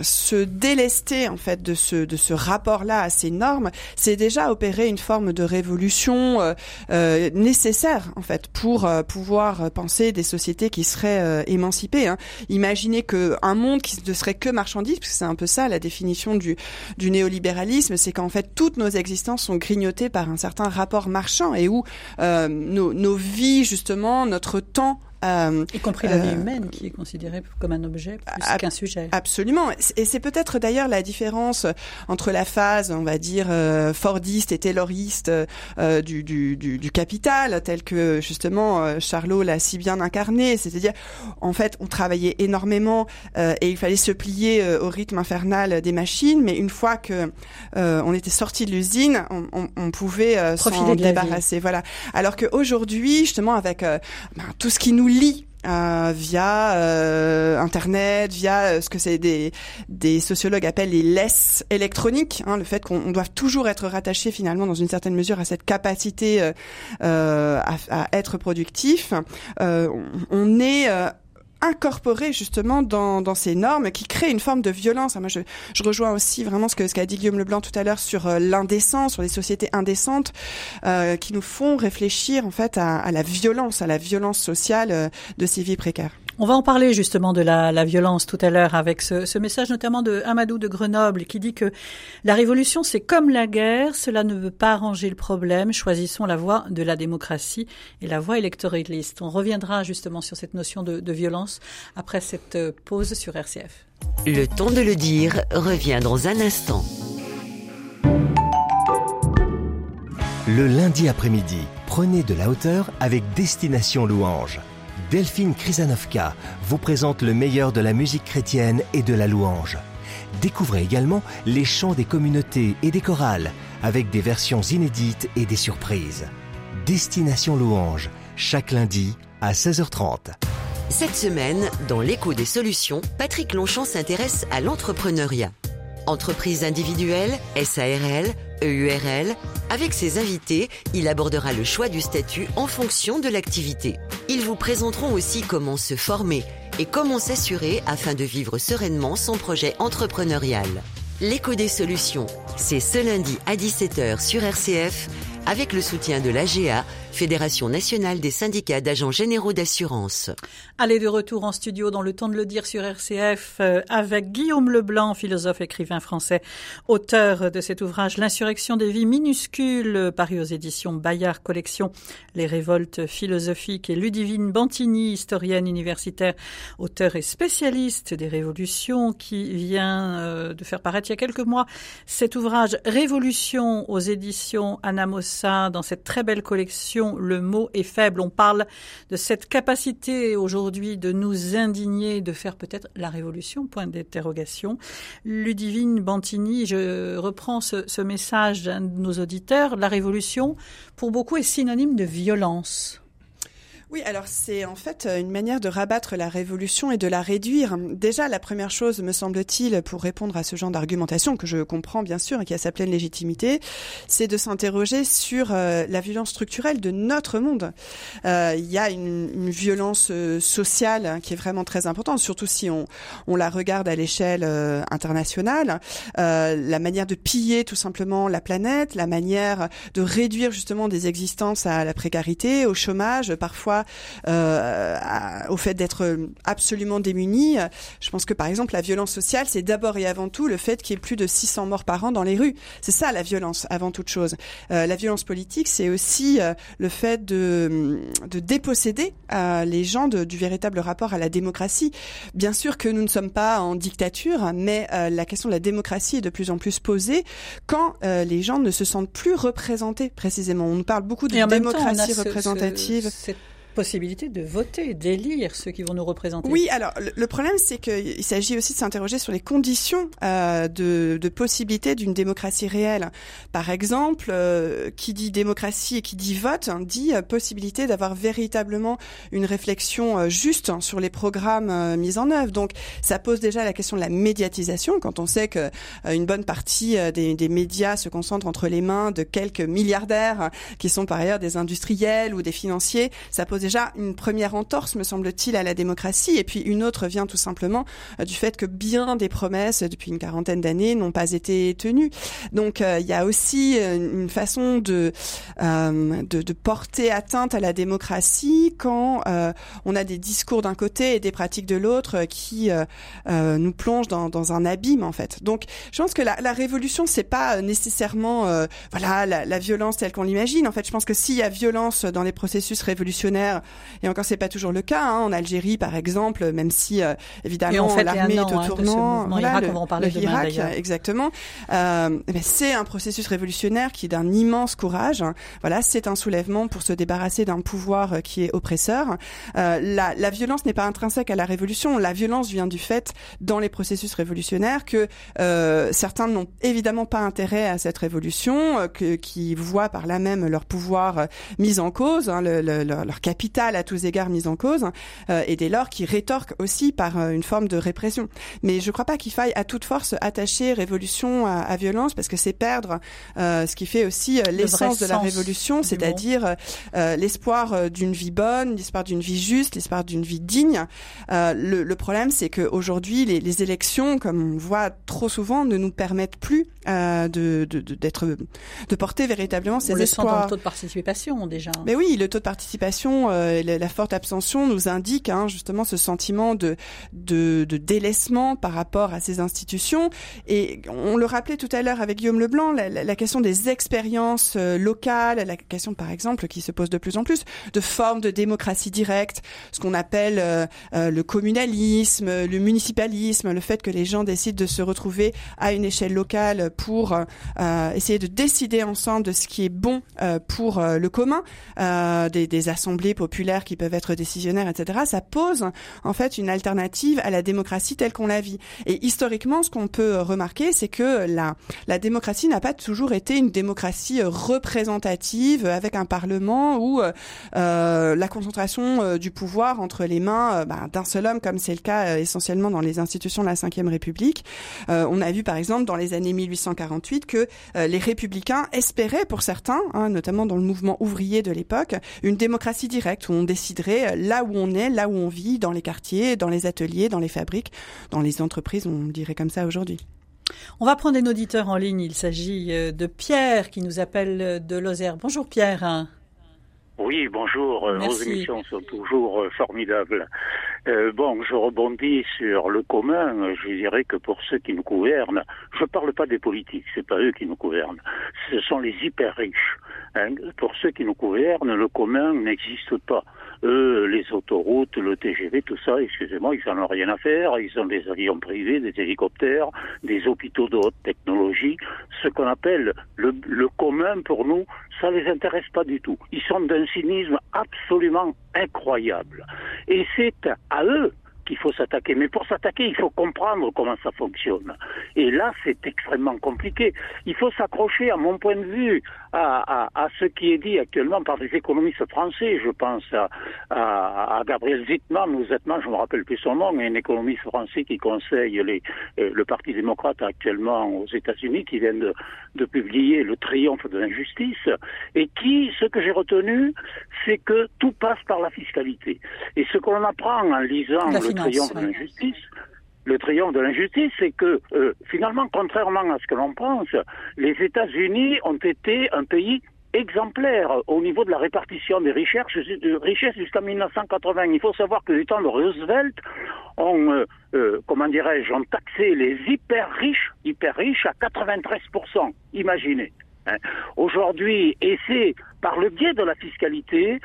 se délester en fait de ce de ce rapport-là à ces normes, c'est déjà opérer une forme de révolution euh, euh, nécessaire en fait pour euh, pouvoir penser des sociétés qui seraient émancipées. Hein. Imaginez que un monde qui ne serait que marchandise, parce que c'est un peu ça la définition du, néolibéralisme, c'est qu'en fait toutes nos existences sont grignotées par un certain rapport marchand et où nos vies justement, notre temps euh, y compris la vie euh, humaine qui est considérée comme un objet plus qu'un sujet. Absolument. Et c'est peut-être d'ailleurs la différence entre la phase, on va dire, euh, fordiste et tayloriste euh, du, du, du, du, capital, tel que justement Charlot l'a si bien incarné. C'est-à-dire, en fait, on travaillait énormément et il fallait se plier au rythme infernal des machines. Mais une fois que on était sorti de l'usine, on, on, on, pouvait s'en débarrasser. Voilà. Alors qu'aujourd'hui, justement, avec ben, tout ce qui nous lit euh, via euh, internet, via euh, ce que c'est des, des sociologues appellent les laisses électroniques, hein, le fait qu'on doit toujours être rattaché finalement dans une certaine mesure à cette capacité à, à, être productif. on est incorporé justement dans, dans, ces normes qui créent une forme de violence. Moi, je, je rejoins aussi vraiment ce que ce qu'a dit Guillaume Leblanc tout à l'heure sur euh, l'indécence, sur les sociétés indécentes, euh, qui nous font réfléchir en fait à, à, la violence, à la violence sociale euh, de ces vies précaires. On va en parler justement de la, la violence tout à l'heure avec ce, ce, message notamment de Amadou de Grenoble qui dit que la révolution c'est comme la guerre, cela ne veut pas arranger le problème, choisissons la voie de la démocratie et la voie électoraliste. On reviendra justement sur cette notion de, de violence après cette pause sur RCF. Le temps de le dire revient dans un instant. Le lundi après-midi, prenez de la hauteur avec Destination Louange Delphine Krizanovka vous présente le meilleur de la musique chrétienne et de la louange. Découvrez également les chants des communautés et des chorales avec des versions inédites et des surprises. Destination Louange, chaque lundi à 16h30. Cette semaine, dans l'écho des solutions, Patrick Longchamp s'intéresse à l'entrepreneuriat. Entreprise individuelle, SARL, EURL, avec ses invités, il abordera le choix du statut en fonction de l'activité. Ils vous présenteront aussi comment se former et comment s'assurer afin de vivre sereinement son projet entrepreneurial. L'écho des solutions, c'est ce lundi à 17h sur RCF avec le soutien de l'AGA, Fédération nationale des syndicats d'agents généraux d'assurance. Allez de retour en studio dans le temps de le dire sur RCF euh, avec Guillaume Leblanc, philosophe écrivain français, auteur de cet ouvrage L'insurrection des vies minuscules, paru aux éditions Bayard Collection, les révoltes philosophiques et Ludivine Bantini, historienne universitaire, auteur et spécialiste des révolutions qui vient euh, de faire paraître il y a quelques mois cet ouvrage Révolution aux éditions Anamosa dans cette très belle collection le mot est faible. On parle de cette capacité aujourd'hui de nous indigner, de faire peut-être la révolution, point d'interrogation. Ludivine Bantini, je reprends ce, ce message d'un de nos auditeurs. La révolution, pour beaucoup, est synonyme de violence. Oui, alors c'est en fait une manière de rabattre la révolution et de la réduire. Déjà, la première chose, me semble-t-il, pour répondre à ce genre d'argumentation, que je comprends bien sûr et qui a sa pleine légitimité, c'est de s'interroger sur euh, la violence structurelle de notre monde. Euh, il y a une, violence euh, sociale hein, qui est vraiment très importante, surtout si on, la regarde à l'échelle euh, internationale. la manière de piller tout simplement la planète, la manière de réduire justement des existences à la précarité, au chômage, parfois euh, au fait d'être absolument démunis. Je pense que par exemple la violence sociale, c'est d'abord et avant tout le fait qu'il y ait plus de 600 morts par an dans les rues. C'est ça la violence avant toute chose. Euh, la violence politique, c'est aussi euh, le fait de, de déposséder euh, les gens de, du véritable rapport à la démocratie. Bien sûr que nous ne sommes pas en dictature, mais euh, la question de la démocratie est de plus en plus posée quand euh, les gens ne se sentent plus représentés précisément. On nous parle beaucoup de démocratie temps, représentative. Ce, ce, possibilité de voter, d'élire ceux qui vont nous représenter. Oui, alors le problème c'est qu'il s'agit aussi de s'interroger sur les conditions euh, de, possibilité d'une démocratie réelle. Par exemple, euh, qui dit démocratie et qui dit vote hein, dit euh, possibilité d'avoir véritablement une réflexion juste hein, sur les programmes mis en œuvre. Donc ça pose déjà la question de la médiatisation quand on sait que une bonne partie des, médias se concentre entre les mains de quelques milliardaires hein, qui sont par ailleurs des industriels ou des financiers. Ça pose déjà une première entorse, me semble-t-il, à la démocratie. Et puis une autre vient tout simplement euh, du fait que bien des promesses depuis une quarantaine d'années n'ont pas été tenues. Donc euh, il y a aussi euh, une façon de, euh, porter atteinte à la démocratie quand euh, on a des discours d'un côté et des pratiques de l'autre qui nous plongent dans, un abîme en fait. Donc je pense que la, la révolution c'est pas nécessairement voilà la, la violence telle qu'on l'imagine. En fait, je pense que s'il y a violence dans les processus révolutionnaires et encore, c'est pas toujours le cas. Hein. En Algérie, par exemple, même si euh, évidemment l'armée est au hein, tournant, voilà, le, on va en parler le Irak, exactement. Euh, c'est un processus révolutionnaire qui est d'un immense courage. Voilà, c'est un soulèvement pour se débarrasser d'un pouvoir qui est oppresseur. Euh, la, la, violence n'est pas intrinsèque à la révolution. La violence vient du fait, dans les processus révolutionnaires, que euh, certains n'ont évidemment pas intérêt à cette révolution, euh, que, qui voient par là même leur pouvoir mis en cause, hein, le, le, leur capital à tous égards mise en cause, euh, et dès lors qui rétorque aussi par euh, une forme de répression. Mais je ne crois pas qu'il faille à toute force attacher révolution à, à violence, parce que c'est perdre euh, ce qui fait aussi euh, l'essence de la révolution, c'est-à-dire euh, l'espoir d'une vie bonne, l'espoir d'une vie juste, l'espoir d'une vie digne. Le, le, problème, c'est qu'aujourd'hui, les, les élections, comme on voit trop souvent, ne nous permettent plus de, de, d'être, de porter véritablement ces on espoirs. Le sent dans le taux de participation déjà. Mais oui, le taux de participation euh, la, forte abstention nous indique hein, justement ce sentiment de, délaissement par rapport à ces institutions. Et on le rappelait tout à l'heure avec Guillaume Leblanc, la, question des expériences euh, locales, la question par exemple qui se pose de plus en plus de formes de démocratie directe, ce qu'on appelle euh, le communalisme, le municipalisme, le fait que les gens décident de se retrouver à une échelle locale pour essayer de décider ensemble de ce qui est bon pour le commun, des, des assemblées populaires qui peuvent être décisionnaires, etc., ça pose en fait une alternative à la démocratie telle qu'on la vit. Et historiquement, ce qu'on peut remarquer, c'est que la, la démocratie n'a pas toujours été une démocratie représentative avec un parlement où euh, la concentration euh, du pouvoir entre les mains euh, bah, d'un seul homme, comme c'est le cas essentiellement dans les institutions de la Ve République. on a vu par exemple dans les années 1848 que les républicains espéraient pour certains, hein, notamment dans le mouvement ouvrier de l'époque, une démocratie directe où on déciderait là où on est, là où on vit, dans les quartiers, dans les ateliers, dans les fabriques, dans les entreprises, on dirait comme ça aujourd'hui. On va prendre un auditeur en ligne. Il s'agit de Pierre qui nous appelle de Lozère. Bonjour Pierre. Oui, bonjour. Euh, vos émissions sont toujours euh, formidables. Euh, bon, je rebondis sur le commun. Je dirais que pour ceux qui nous gouvernent, je ne parle pas des politiques, c'est pas eux qui nous gouvernent. Ce sont les hyper riches. Hein. Pour ceux qui nous gouvernent, le commun n'existe pas. Eux, les autoroutes, le TGV, tout ça, excusez-moi, ils n'en ont rien à faire. Ils ont des avions privés, des hélicoptères, des hôpitaux de haute technologie. Ce qu'on appelle le, le commun pour nous, ça les intéresse pas du tout. Ils sont d'un cynisme absolument incroyable. Et c'est à eux qu'il faut s'attaquer. Mais pour s'attaquer, il faut comprendre comment ça fonctionne. Et là, c'est extrêmement compliqué. Il faut s'accrocher, à mon point de vue, à, à, à, ce qui est dit actuellement par des économistes français. Je pense à, à Gabriel Zittmann ou Zittmann, je me rappelle plus son nom, un économiste français qui conseille les, euh, le Parti démocrate actuellement aux États-Unis, qui vient de, de publier Le triomphe de l'injustice, et qui, ce que j'ai retenu, c'est que tout passe par la fiscalité. Et ce qu'on apprend en lisant le triomphe de l'injustice, le triomphe de l'injustice, c'est que euh, finalement, contrairement à ce que l'on pense, les États-Unis ont été un pays exemplaire au niveau de la répartition des richesses, richesses jusqu'en 1980. Il faut savoir que du temps de Roosevelt, on, euh, euh, comment dirais-je, on taxé les hyper riches, hyper riches à 93%. Imaginez. Hein. Aujourd'hui, et c'est par le biais de la fiscalité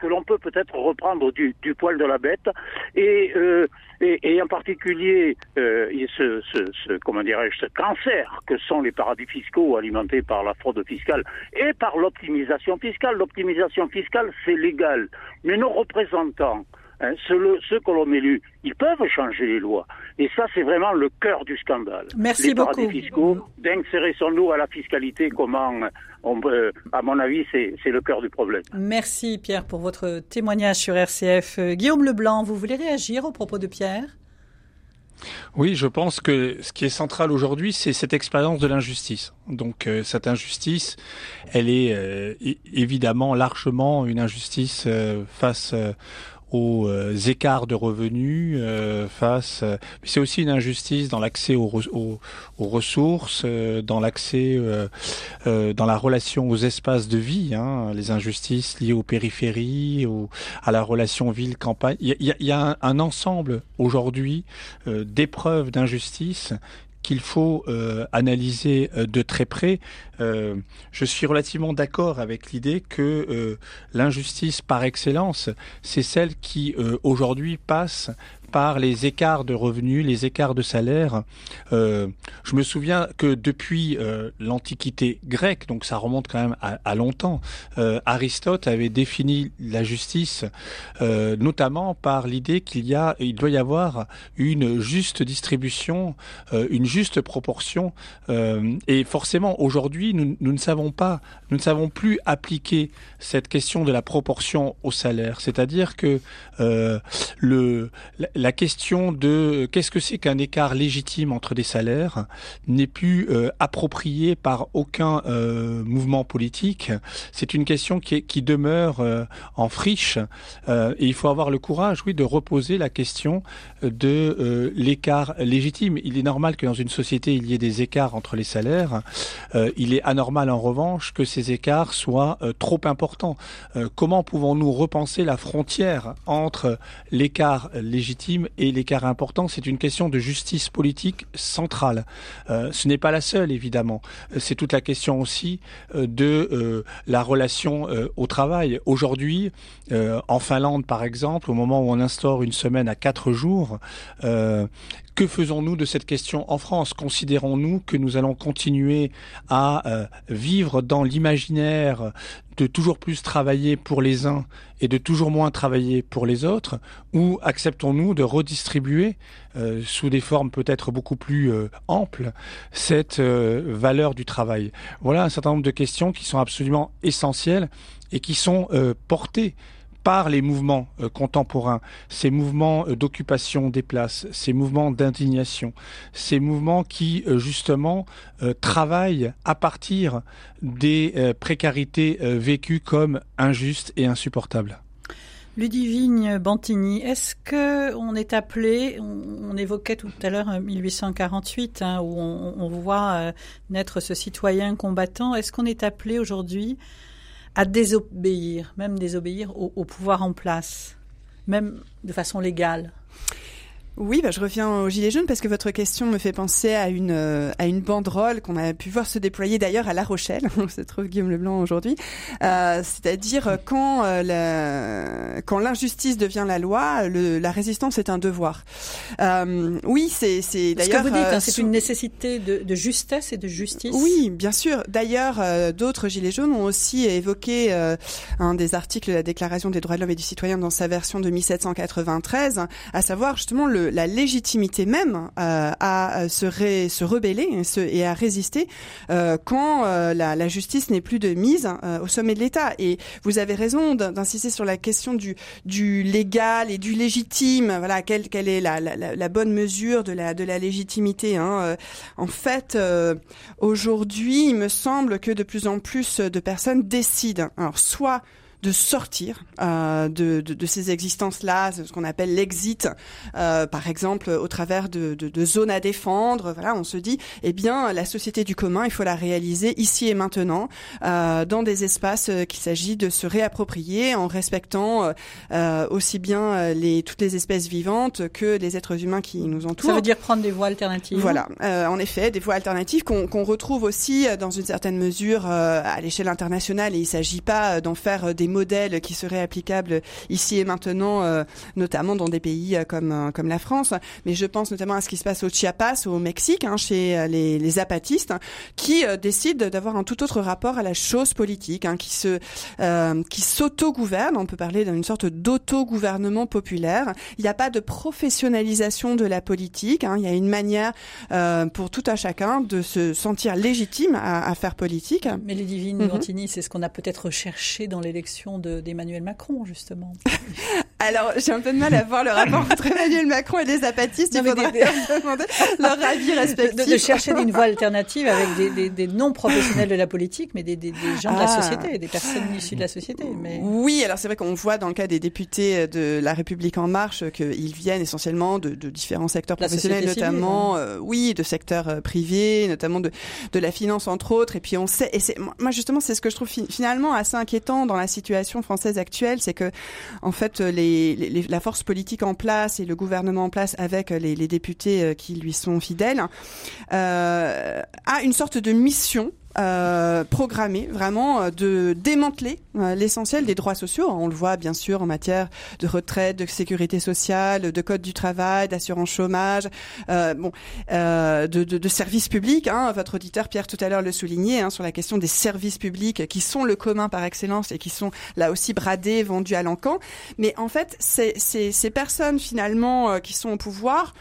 que l'on peut peut-être reprendre du, du, poil de la bête et, euh, et, et, en particulier euh, ce, ce, ce, comment dirais-je ce cancer que sont les paradis fiscaux alimentés par la fraude fiscale et par l'optimisation fiscale. L'optimisation fiscale c'est légal, mais nos représentants Hein, ceux, ceux que l'on élu, ils peuvent changer les lois. Et ça, c'est vraiment le cœur du scandale. Merci les paradis beaucoup. fiscaux, d'insérissons-nous à la fiscalité, comment on peut, à mon avis, c'est le cœur du problème. Merci Pierre pour votre témoignage sur RCF. Euh, Guillaume Leblanc, vous voulez réagir au propos de Pierre? Oui, je pense que ce qui est central aujourd'hui, c'est cette expérience de l'injustice. Donc euh, cette injustice, elle est euh, évidemment largement une injustice euh, face euh, aux euh, écarts de revenus euh, face. Euh, c'est aussi une injustice dans l'accès aux, aux, aux, ressources, dans l'accès, dans la relation aux espaces de vie, hein, les injustices liées aux périphéries, aux, à la relation ville-campagne. Il y a, y a un, un, ensemble aujourd'hui d'épreuves d'injustice qu'il faut euh, analyser euh, de très près. Euh, je suis relativement d'accord avec l'idée que l'injustice par excellence, c'est celle qui aujourd'hui passe par les écarts de revenus, les écarts de salaire. Euh, je me souviens que depuis euh, l'Antiquité grecque, donc ça remonte quand même à, longtemps, euh, Aristote avait défini la justice notamment par l'idée qu'il y a, il doit y avoir une juste distribution, une juste proportion. Et forcément, aujourd'hui, nous, nous ne savons pas, nous ne savons plus appliquer cette question de la proportion au salaire. C'est-à-dire que le la question de qu'est-ce que c'est qu'un écart légitime entre des salaires n'est plus euh, appropriée par aucun euh, mouvement politique. C'est une question qui, demeure euh, en friche euh, et il faut avoir le courage, oui, de reposer la question de euh, l'écart légitime. Il est normal que dans une société il y ait des écarts entre les salaires. il est anormal en revanche que ces écarts soient trop importants. comment pouvons-nous repenser la frontière entre l'écart légitime et l'écart important, c'est une question de justice politique centrale. Euh, ce n'est pas la seule, évidemment. C'est toute la question aussi euh, de euh, la relation euh, au travail. Aujourd'hui, euh, en Finlande, par exemple, au moment où on instaure une semaine à quatre jours, euh, que faisons-nous de cette question en France? Considérons-nous que nous allons continuer à euh, vivre dans l'imaginaire de toujours plus travailler pour les uns et de toujours moins travailler pour les autres Ou acceptons-nous de redistribuer, euh, sous des formes peut-être beaucoup plus euh, amples, cette euh, valeur du travail? Voilà un certain nombre de questions qui sont absolument essentielles et qui sont portées par les mouvements euh, contemporains, ces mouvements euh, d'occupation des places, ces mouvements d'indignation, ces mouvements qui euh, justement travaillent à partir des précarités vécues comme injustes et insupportables. Ludivine Bantini, est-ce que on est appelé, on, évoquait tout à l'heure 1848, hein, où on, voit naître ce citoyen combattant, est-ce qu'on est appelé aujourd'hui à désobéir, même désobéir au, pouvoir en place, même de façon légale oui, bah, je reviens au gilet jaune parce que votre question me fait penser à une euh, à une banderole qu'on a pu voir se déployer d'ailleurs à La Rochelle, où se trouve Guillaume Leblanc aujourd'hui. Euh, C'est-à-dire euh, quand euh, la, quand l'injustice devient la loi, le, la résistance est un devoir. Euh, oui, c'est c'est d'ailleurs. Ce que vous dites, hein, c'est une nécessité de, de, justesse et de justice. Oui, bien sûr. D'ailleurs, d'autres gilets jaunes ont aussi évoqué un des articles de la Déclaration des droits de l'homme et du citoyen dans sa version de 1793, à savoir justement le la légitimité même euh, à se, se rebeller et, à résister euh, quand euh, la, justice n'est plus de mise au sommet de l'État. Et vous avez raison d'insister sur la question du, légal et du légitime. Voilà, quelle, est la bonne mesure de la, de la légitimité. Hein. En fait, aujourd'hui, il me semble que de plus en plus de personnes décident. Alors, soit de sortir euh, de, de, de, ces existences-là, ce qu'on appelle l'exit, euh, par exemple au travers de, de, zones à défendre. Voilà, on se dit, eh bien, la société du commun, il faut la réaliser ici et maintenant, euh, dans des espaces euh, qu'il s'agit de se réapproprier en respectant euh, aussi bien les toutes les espèces vivantes que les êtres humains qui nous entourent. Ça veut dire prendre des voies alternatives. Voilà, en effet, des voies alternatives qu'on qu'on retrouve aussi dans une certaine mesure à l'échelle internationale. Et il s'agit pas d'en faire des modèles qui seraient applicables ici et maintenant, euh, notamment dans des pays euh, comme euh, comme la France. Mais je pense notamment à ce qui se passe au Chiapas, au Mexique, hein, chez les, les zapatistes, qui décident d'avoir un tout autre rapport à la chose politique, hein, qui se qui s'auto-gouverne. On peut parler d'une sorte d'auto-gouvernement populaire. Il n'y a pas de professionnalisation de la politique. Hein. Il y a une manière pour tout à chacun de se sentir légitime à, à faire politique. Mais les divines mm c'est ce qu'on a peut-être recherché dans l'élection d'Emmanuel Macron, justement. Alors, j'ai un peu de mal à voir le rapport entre Emmanuel Macron et les zapatistes. Il faudrait demander leur avis respectif. De, chercher une voie alternative avec des, des, non-professionnels de la politique, mais des, gens de la ah. société, des personnes issues de la société. Mais... Oui, alors c'est vrai qu'on voit dans le cas des députés de La République En Marche qu'ils viennent essentiellement de, différents secteurs professionnels, notamment, hein. euh, oui, de secteurs euh, privés, notamment de, de la finance, entre autres. Et puis on sait, et moi justement, c'est ce que je trouve finalement assez inquiétant dans la situation française actuelle, c'est que en fait les, la force politique en place et le gouvernement en place avec les, députés euh, qui lui sont fidèles euh, a une sorte de mission euh, vraiment euh, de démanteler euh, l'essentiel des droits sociaux. On le voit bien sûr en matière de retraite, de sécurité sociale, de code du travail, d'assurance chômage, euh, bon, euh, de, de, de, services publics. Hein. Votre auditeur Pierre tout à l'heure le soulignait hein, sur la question des services publics qui sont le commun par excellence et qui sont là aussi bradés, vendus à l'encan. Mais en fait, ces, ces, ces personnes finalement qui sont au pouvoir,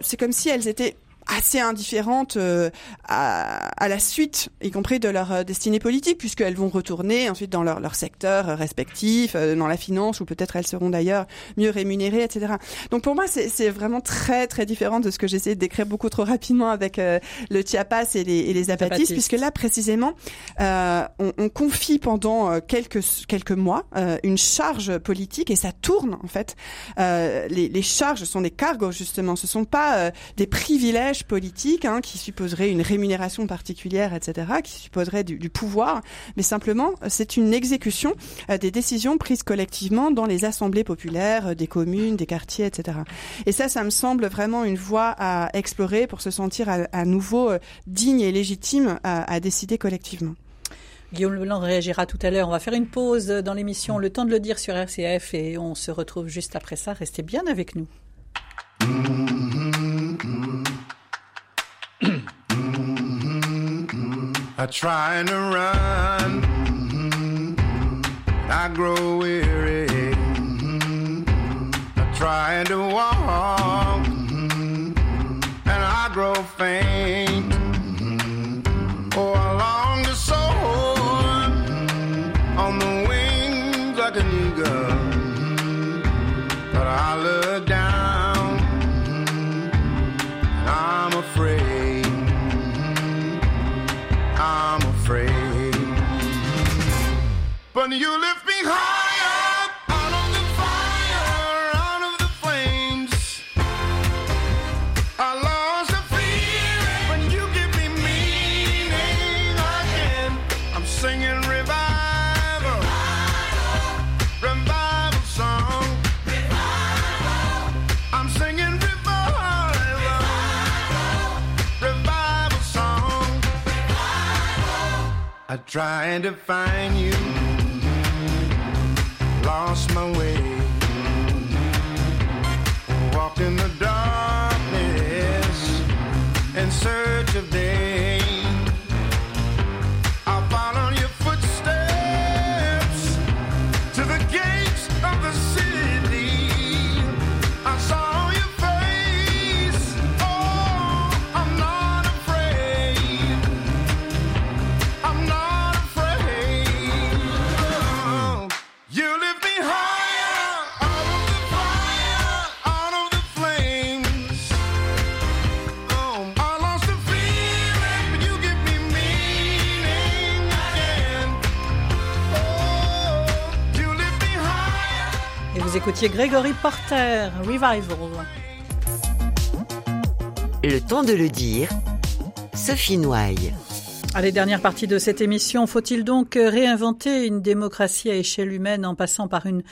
c'est comme si elles étaient assez indifférentes euh, à, à, la suite, y compris de leur euh, destinée politique, puisqu'elles vont retourner ensuite dans leur, leur secteur respectif, euh, dans la finance, ou peut-être elles seront d'ailleurs mieux rémunérées, etc. Donc pour moi, c'est vraiment très très différent de ce que j'essaie de décrire beaucoup trop rapidement avec le Chiapas et les, et les apatistes, puisque là précisément, on, on, confie pendant quelques quelques mois une charge politique et ça tourne en fait. les, les charges sont des cargos justement, ce sont pas des privilèges politique hein, qui supposerait une rémunération particulière, etc., qui supposerait du, pouvoir, mais simplement c'est une exécution euh, des décisions prises collectivement dans les assemblées populaires euh, des communes, des quartiers, etc. Et ça, ça me semble vraiment une voie à explorer pour se sentir à, nouveau euh, digne et légitime à décider collectivement. Guillaume Leblanc réagira tout à l'heure. On va faire une pause dans l'émission, le temps de le dire sur RCF, et on se retrouve juste après ça. Restez bien avec nous. Are trying to run. I grow weary, mm-hmm. trying to walk, mm-hmm. and I grow faint. But you lift me higher out of the fire, out of the flames. I lost the feeling when you give me meaning again. I'm singing revival, revival song. Revival. I'm singing revival, revival song. Revival. I tried to find you, lost my way, walked in the darkness in search of day. Écoutiez Gregory Porter, Revival. Le temps de le dire, Sophie Noailles. Allez, dernière partie de cette émission. Faut-il donc réinventer une démocratie à échelle humaine en passant par une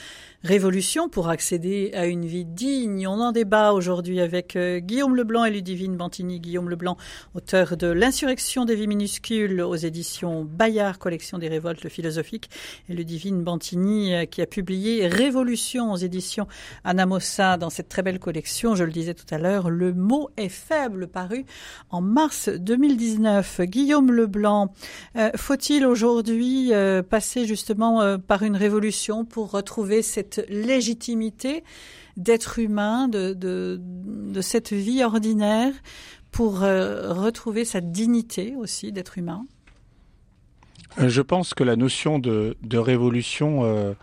révolution pour accéder à une vie digne On en débat aujourd'hui avec euh, Guillaume Leblanc et Ludivine Bantini. Guillaume Leblanc, auteur de L'insurrection des vies minuscules aux éditions Bayard, collection des révoltes philosophiques, et Ludivine Bantini euh, qui a publié Révolution aux éditions Anamosa dans cette très belle collection. Je le disais tout à l'heure, Le mot est faible, paru en mars 2019. Guillaume Leblanc, euh, faut-il aujourd'hui passer justement par une révolution pour retrouver cette légitimité d'être humain, de, de, cette vie ordinaire, pour euh, retrouver sa dignité aussi d'être humain? Je pense que la notion de, de révolution euh,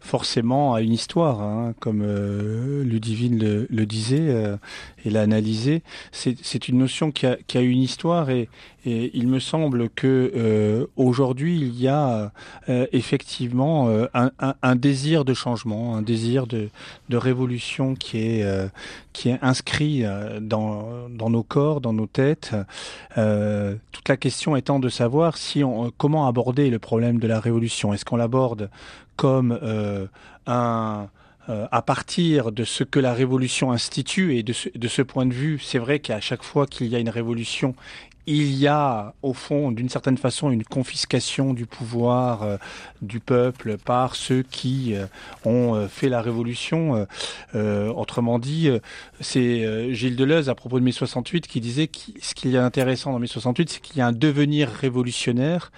forcément a une histoire, hein, comme euh, Ludivine le, disait euh, et l'a analysé. C'est une notion qui a, une histoire et, il me semble que euh, aujourd'hui il y a euh, effectivement un, désir de changement, un désir de, révolution qui est inscrit dans, dans nos corps, dans nos têtes. Toute la question étant de savoir si on, comment aborder le problème de la révolution. Est-ce qu'on l'aborde comme euh, un euh, à partir de ce que la révolution institue et de ce, de ce point de vue, c'est vrai qu'à chaque fois qu'il y a une révolution, il y a au fond d'une certaine façon une confiscation du pouvoir euh, du peuple par ceux qui euh, ont euh, fait la révolution. autrement dit, c'est Gilles Deleuze à propos de mai 68 qui disait que ce qui est intéressant dans mai 68, c'est qu'il y a un devenir révolutionnaire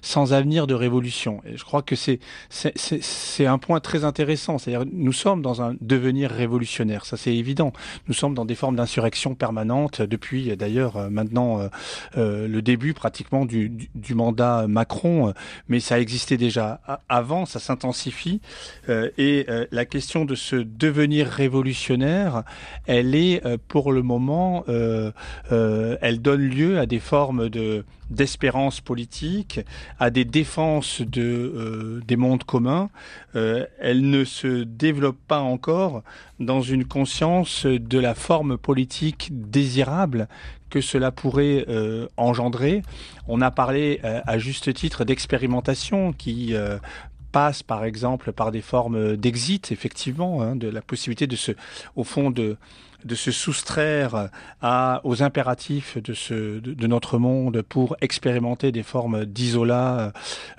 sans avenir de révolution. Et je crois que c'est c'est un point très intéressant. C'est-à-dire nous sommes dans un devenir révolutionnaire, ça c'est évident. Nous sommes dans des formes d'insurrection permanente depuis d'ailleurs maintenant euh, le début pratiquement du, du, du, mandat Macron, mais ça existait déjà avant, ça s'intensifie. Euh, et euh, la question de ce devenir révolutionnaire, elle est pour le moment, elle donne lieu à des formes de d'espérance politique, à des défenses de, euh, des mondes communs, euh, elle ne se développe pas encore dans une conscience de la forme politique désirable que cela pourrait euh, engendrer. On a parlé euh, à juste titre d'expérimentation qui euh, passe par exemple par des formes d'exit, effectivement, hein, de la possibilité de se, au fond, de de se soustraire à, aux impératifs de, ce, de, notre monde pour expérimenter des formes d'isolat,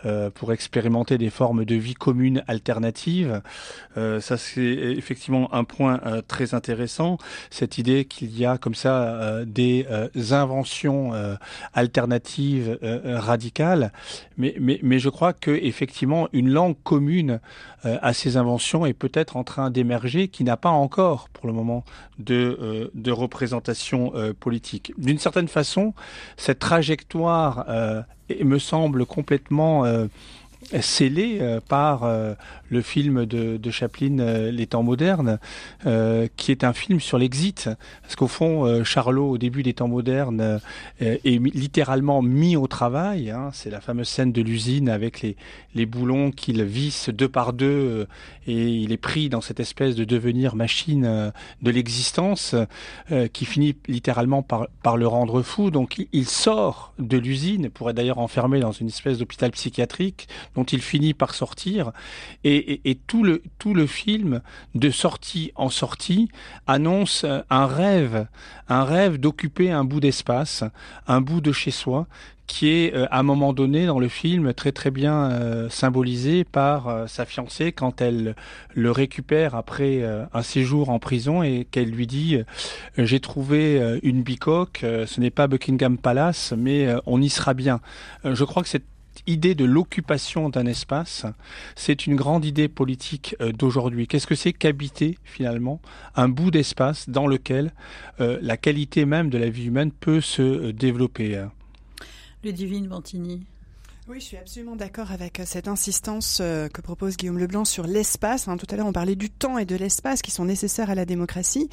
euh, pour expérimenter des formes de vie commune alternatives. Euh, ça, c'est effectivement un point euh, très intéressant, cette idée qu'il y a comme ça des inventions alternatives radicales. Mais, mais, mais je crois que effectivement une langue commune à ces inventions est peut-être en train d'émerger, qui n'a pas encore, pour le moment, de, euh, de représentation euh, politique. D'une certaine façon, cette trajectoire euh, me semble complètement scellée euh, par euh, le film de, Chaplin, euh, Les temps modernes, qui est un film sur l'exit. Parce qu'au fond, Charlot, au début des temps modernes, est littéralement mis au travail. hein. C'est la fameuse scène de l'usine avec les, les boulons qu'il visse deux par deux et il est pris dans cette espèce de devenir machine de l'existence qui finit littéralement par, par le rendre fou. Donc il, sort de l'usine, pour être d'ailleurs enfermé dans une espèce d'hôpital psychiatrique dont il finit par sortir. Et, tout, le, tout le film, de sortie en sortie, annonce un rêve, un rêve d'occuper un bout d'espace, un bout de chez soi, qui est euh, à un moment donné dans le film très très bien euh, symbolisé par euh, sa fiancée quand elle le récupère après un séjour en prison et qu'elle lui dit j'ai trouvé une bicoque, ce n'est pas Buckingham Palace mais on y sera bien. Je crois que cette idée de l'occupation d'un espace, c'est une grande idée politique euh, d'aujourd'hui. Qu'est-ce que c'est qu'habiter finalement un bout d'espace dans lequel euh, la qualité même de la vie humaine peut se euh, développer Bantini. Oui, je suis absolument d'accord avec euh, cette insistance euh, que propose Guillaume Leblanc sur l'espace. Hein, tout à l'heure, on parlait du temps et de l'espace qui sont nécessaires à la démocratie.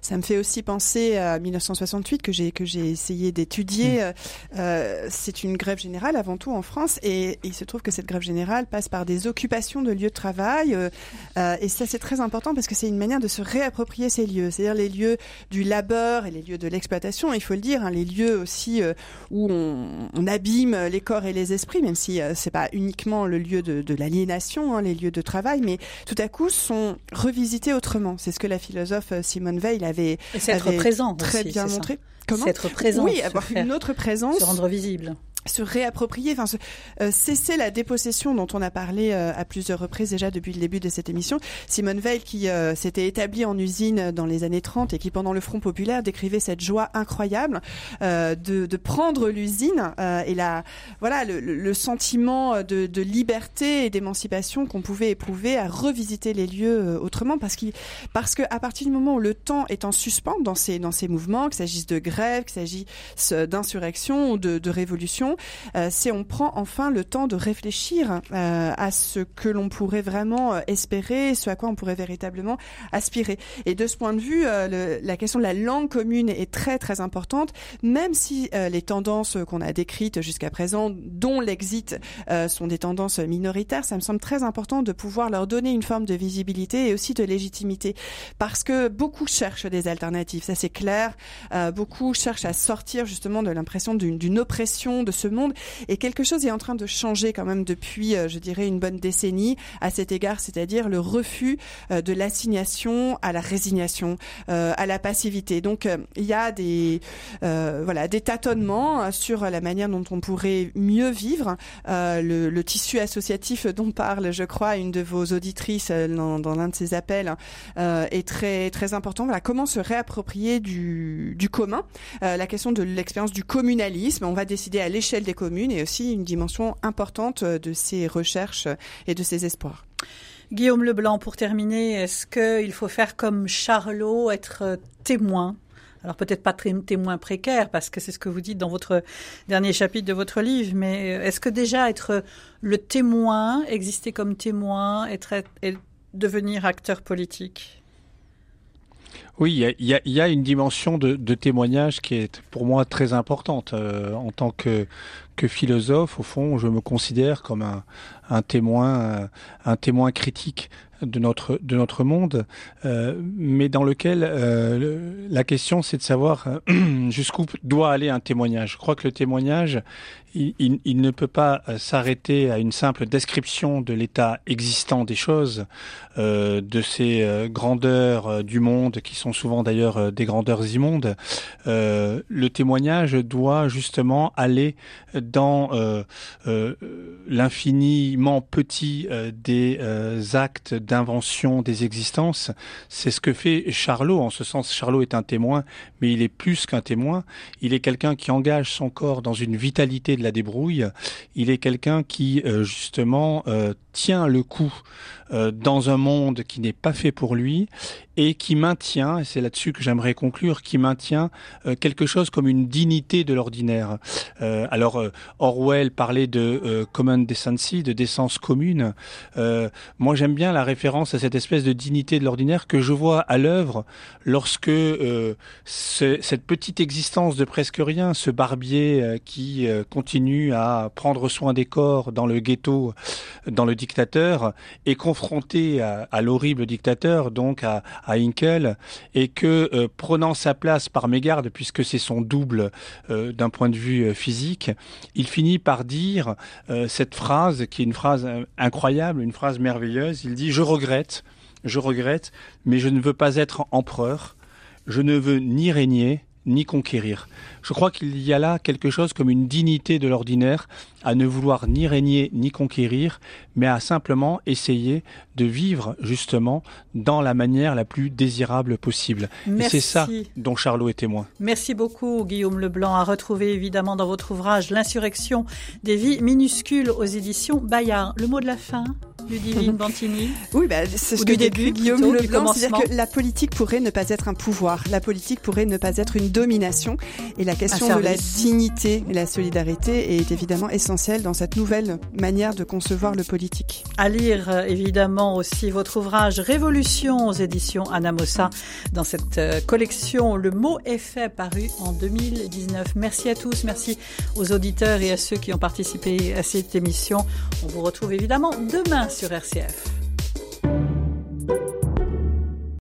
Ça me fait aussi penser à 1968 que j'ai que j'ai essayé d'étudier. Euh, euh, c'est une grève générale avant tout en France, et, il se trouve que cette grève générale passe par des occupations de lieux de travail. euh, et ça, c'est très important parce que c'est une manière de se réapproprier ces lieux, c'est-à-dire les lieux du labeur et les lieux de l'exploitation. Il faut le dire, hein, les lieux aussi euh, où on, on abîme les corps et les esprits, même si euh, c'est pas uniquement le lieu de, de l'aliénation, hein, les lieux de travail, mais tout à coup sont revisités autrement. C'est ce que la philosophe euh, Simone Veil avait, Et c'est être avait présent très aussi, bien montré. Comment être présent. Oui, avoir une autre présence Se rendre visible. Se réapproprier, enfin euh, cesser la dépossession dont on a parlé euh, à plusieurs reprises déjà depuis le début de cette émission. Simone Veil qui euh, s'était établie en usine dans les années 30 et qui pendant le Front populaire décrivait cette joie incroyable de, prendre l'usine et la voilà le, sentiment de, liberté et d'émancipation qu'on pouvait éprouver à revisiter les lieux autrement parce qu'il parce que partir du moment où le temps est en suspens dans ces dans ces mouvements, qu'il s'agisse de grève, qu'il s'agisse d'insurrection de, de révolution, euh, c'est on prend enfin le temps de réfléchir euh, à ce que l'on pourrait vraiment euh, espérer, ce à quoi on pourrait véritablement aspirer. Et de ce point de vue, la question de la langue commune est très très importante, même si les tendances qu'on a décrites jusqu'à présent, dont l'exit, sont des tendances minoritaires, ça me semble très important de pouvoir leur donner une forme de visibilité et aussi de légitimité, parce que beaucoup cherchent des alternatives, ça c'est clair. Beaucoup cherchent à sortir justement de l'impression d'une oppression de ce monde et quelque chose est en train de changer quand même depuis, euh, je dirais, une bonne décennie à cet égard, c'est-à-dire le refus euh, de l'assignation à la résignation, euh, à la passivité. Donc il y a des voilà des tâtonnements sur la manière dont on pourrait mieux vivre le, tissu associatif dont parle, je crois, une de vos auditrices dans, l'un de ses appels euh, est très très important. Voilà, comment se réapproprier du, du commun, la question de l'expérience du communalisme. On va décider à l'échelle des communes et aussi une dimension importante de ces recherches et de ces espoirs. Guillaume Leblanc, pour terminer, est-ce qu'il faut faire comme Charlot, être euh, témoin? Alors peut-être pas témoin précaire, parce que c'est ce que vous dites dans votre dernier chapitre de votre livre, mais euh, est-ce que déjà être le témoin, exister comme témoin, être, et devenir acteur politique? Oui, il y a, une dimension de, de témoignage qui est pour moi très importante. Euh, en tant que, philosophe, au fond, je me considère comme un, un témoin, un témoin critique de notre de notre monde, euh, mais dans lequel euh, la question c'est de savoir euh, jusqu'où doit aller un témoignage. Je crois que le témoignage, il, il- ne peut pas s'arrêter à une simple description de l'état existant des choses, de ces grandeurs du monde qui sont souvent d'ailleurs des grandeurs immondes. Le témoignage doit justement aller dans euh, euh, l'infiniment petit euh, des actes d'invention des existences. C'est ce que fait Charlot. En ce sens, Charlot est un témoin, mais il est plus qu'un témoin. Il est quelqu'un qui engage son corps dans une vitalité de la débrouille. Il est quelqu'un qui, justement, tient le coup dans un monde qui n'est pas fait pour lui et qui maintient, et c'est là-dessus que j'aimerais conclure, qui maintient quelque chose comme une dignité de l'ordinaire. Alors Orwell parlait de euh, common decency, de décence commune. Euh, moi j'aime bien la référence à cette espèce de dignité de l'ordinaire que je vois à l'œuvre lorsque euh, ce- cette petite existence de presque rien, ce barbier qui continue à prendre soin des corps dans le ghetto, dans le dictateur, est confronté à, à l'horrible dictateur, donc à, à Hinkel, et que euh, prenant sa place par mégarde, puisque c'est son double euh, d'un point de vue physique, il finit par dire euh, cette phrase qui est une phrase euh, incroyable, une phrase merveilleuse. Il dit Je regrette, je regrette, mais je ne veux pas être empereur, je ne veux ni régner, ni conquérir. Je crois qu'il y a là quelque chose comme une dignité de l'ordinaire à ne vouloir ni régner ni conquérir, mais à simplement essayer de vivre justement dans la manière la plus désirable possible. Et c'est ça dont Charlot est témoin. Merci beaucoup, Guillaume Leblanc, à retrouver évidemment dans votre ouvrage L'insurrection des vies minuscules aux éditions Bayard. Le mot de la fin, Ludivine Bantini Oui, bah, c'est ce Ou que du début, Guillaume plutôt, du Leblanc, c'est-à-dire que la politique pourrait ne pas être un pouvoir, la politique pourrait ne pas être une domination, et la question de la dignité et la solidarité est évidemment essentielle dans cette nouvelle manière de concevoir le politique. À lire euh, évidemment aussi votre ouvrage Révolution aux éditions Anamosa. Dans cette euh, collection Le mot est fait paru en 2019. Merci à tous, merci aux auditeurs et à ceux qui ont participé à cette émission. On vous retrouve évidemment demain sur RCF.